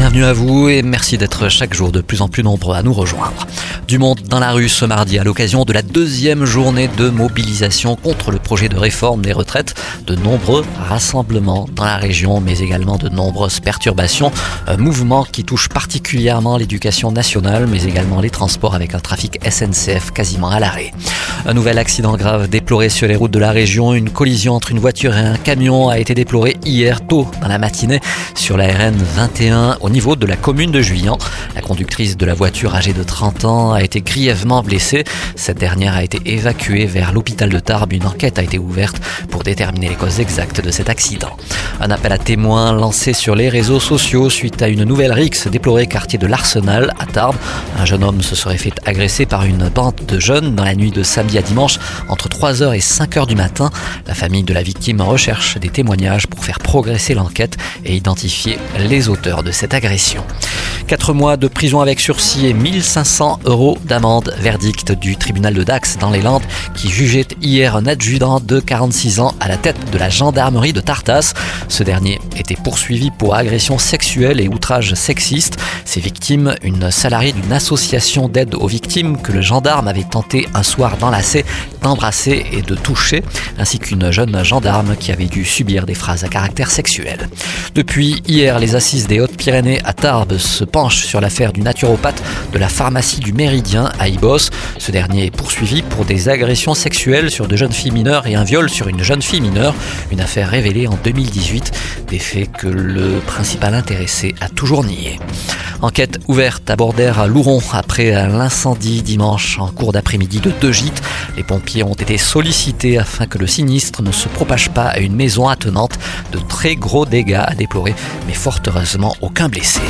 Bienvenue à vous et merci d'être chaque jour de plus en plus nombreux à nous rejoindre. Du monde dans la rue ce mardi à l'occasion de la deuxième journée de mobilisation contre le projet de réforme des retraites. De nombreux rassemblements dans la région mais également de nombreuses perturbations. Un mouvement qui touche particulièrement l'éducation nationale mais également les transports avec un trafic SNCF quasiment à l'arrêt. Un nouvel accident grave déploré sur les routes de la région. Une collision entre une voiture et un camion a été déplorée hier tôt dans la matinée sur la RN 21 au niveau de la commune de Juillan. La conductrice de la voiture âgée de 30 ans a été grièvement blessée. Cette dernière a été évacuée vers l'hôpital de Tarbes. Une enquête a été ouverte pour déterminer les causes exactes de cet accident. Un appel à témoins lancé sur les réseaux sociaux suite à une nouvelle rixe déplorée quartier de l'Arsenal à Tarbes. Un jeune homme se serait fait agresser par une bande de jeunes dans la nuit de samedi à dimanche entre 3h et 5h du matin. La famille de la victime recherche des témoignages pour faire progresser l'enquête et identifier les auteurs de cette agression. 4 mois de prison avec sursis et 1500 euros d'amende. Verdict du tribunal de Dax dans les Landes qui jugeait hier un adjudant de 46 ans à la tête de la gendarmerie de Tartas. Ce dernier était poursuivi pour agression sexuelle et outrage sexiste. Ses victimes, une salariée d'une association d'aide aux victimes que le gendarme avait tenté un soir d'enlacer, d'embrasser et de toucher, ainsi qu'une jeune gendarme qui avait dû subir des phrases à caractère sexuel. Depuis hier, les assises des Hautes-Pyrénées à Tarbes se sur l'affaire du naturopathe de la pharmacie du Méridien à Ibos. Ce dernier est poursuivi pour des agressions sexuelles sur de jeunes filles mineures et un viol sur une jeune fille mineure, une affaire révélée en 2018, des faits que le principal intéressé a toujours nié. Enquête ouverte à Bordère à Louron après l'incendie dimanche en cours d'après-midi de deux gîtes. Les pompiers ont été sollicités afin que le sinistre ne se propage pas à une maison attenante. De très gros dégâts à déplorer, mais fort heureusement aucun blessé.